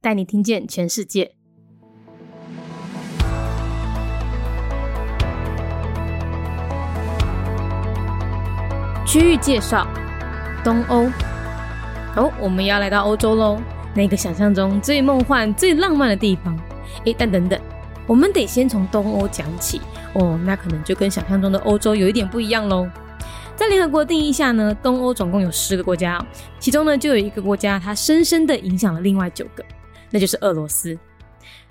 带你听见全世界。区域介绍：东欧。哦，我们要来到欧洲喽，那个想象中最梦幻、最浪漫的地方。诶，但等等，我们得先从东欧讲起哦，那可能就跟想象中的欧洲有一点不一样喽。在联合国定义下呢，东欧总共有十个国家，其中呢就有一个国家，它深深的影响了另外九个。那就是俄罗斯。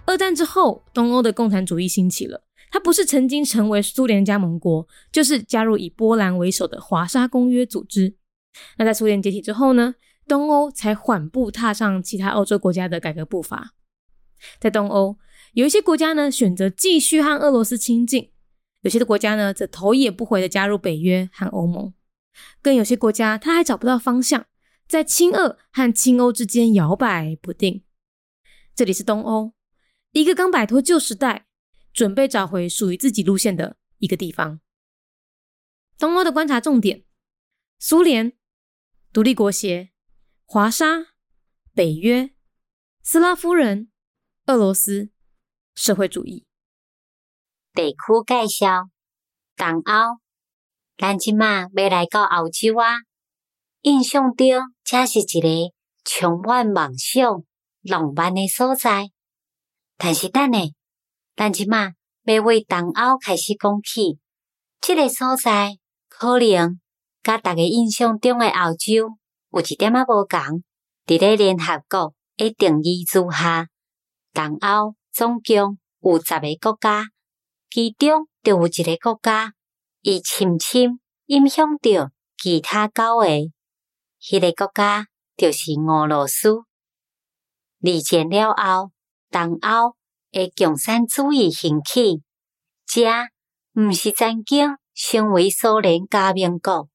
二战之后，东欧的共产主义兴起了。它不是曾经成为苏联加盟国，就是加入以波兰为首的华沙公约组织。那在苏联解体之后呢，东欧才缓步踏上其他欧洲国家的改革步伐。在东欧，有一些国家呢选择继续和俄罗斯亲近，有些的国家呢则头也不回的加入北约和欧盟，更有些国家他还找不到方向，在亲俄和亲欧之间摇摆不定。这里是东欧，一个刚摆脱旧时代，准备找回属于自己路线的一个地方。东欧的观察重点：苏联、独立国协、华沙、北约、斯拉夫人、俄罗斯、社会主义。地区介绍：东欧，咱即马要来到欧洲啊！印象中，这是一个充满梦想。浪漫的所在，但是等下，咱即马要为东欧开始讲起。这个所在可能甲大家印象中的欧洲有一点仔无共。伫咧联合国的定义之下，东欧总共有十个国家，其中就有一个国家，伊深深影响着其他九个。迄个国家就是俄罗斯。二战了后，东欧的共产主义兴起，这毋是曾经成为苏联加盟国，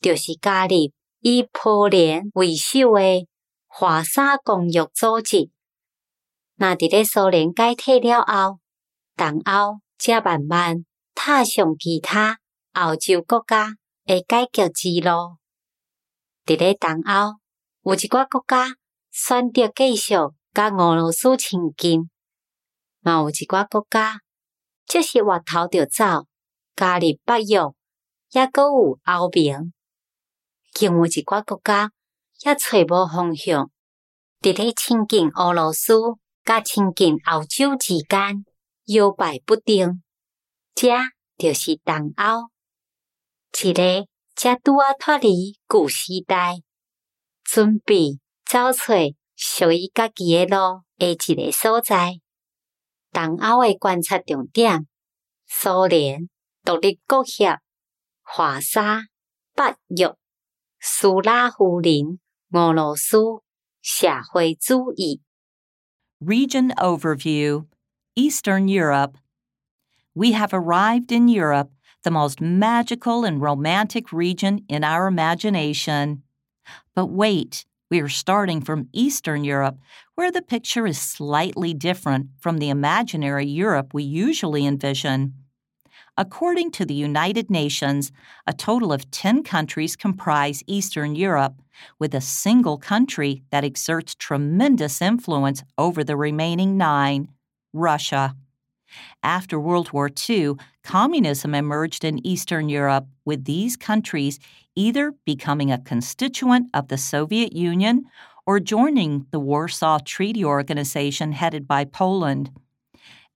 就是加入以波兰为首的华沙公约组织。那伫咧苏联解体了后，东欧才慢慢踏上其他欧洲国家的改革之路。伫咧东欧有一寡国家。选择继续甲俄罗斯亲近，嘛有一寡国家即是越头就走，加入北约，也阁有欧盟，更有一寡国家也找无方向，伫咧亲近俄罗斯甲亲近欧洲之间摇摆不定。这就是东欧，一个则拄啊脱离旧时代，准备。找找属于家己的路的一个所在。东欧的观察重点：苏联、独立国协、华沙、北约、斯拉夫人、俄罗斯、社会主义。Region Overview Eastern Europe. We have arrived in Europe, the most magical and romantic region in our imagination. But wait, we are starting from Eastern Europe, where the picture is slightly different from the imaginary Europe we usually envision. According to the United Nations, a total of 10 countries comprise Eastern Europe, with a single country that exerts tremendous influence over the remaining nine Russia. After World War II, communism emerged in Eastern Europe, with these countries either becoming a constituent of the Soviet Union or joining the Warsaw Treaty Organization headed by Poland.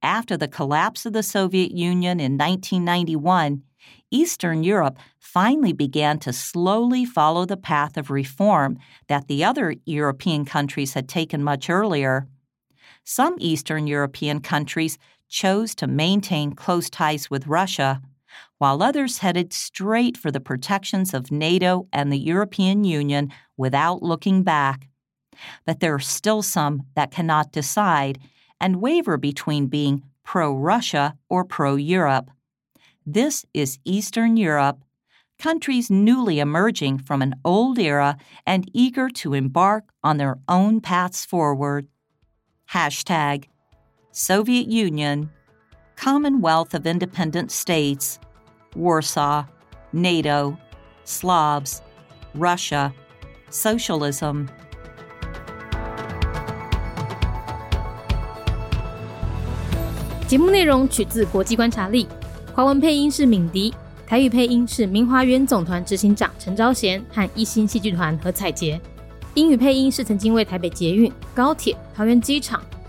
After the collapse of the Soviet Union in 1991, Eastern Europe finally began to slowly follow the path of reform that the other European countries had taken much earlier. Some Eastern European countries chose to maintain close ties with Russia, while others headed straight for the protections of NATO and the European Union without looking back. But there are still some that cannot decide and waver between being pro Russia or pro Europe. This is Eastern Europe, countries newly emerging from an old era and eager to embark on their own paths forward. Hashtag Soviet Union, Commonwealth of Independent States, Warsaw, NATO, Slavs, Russia, Socialism.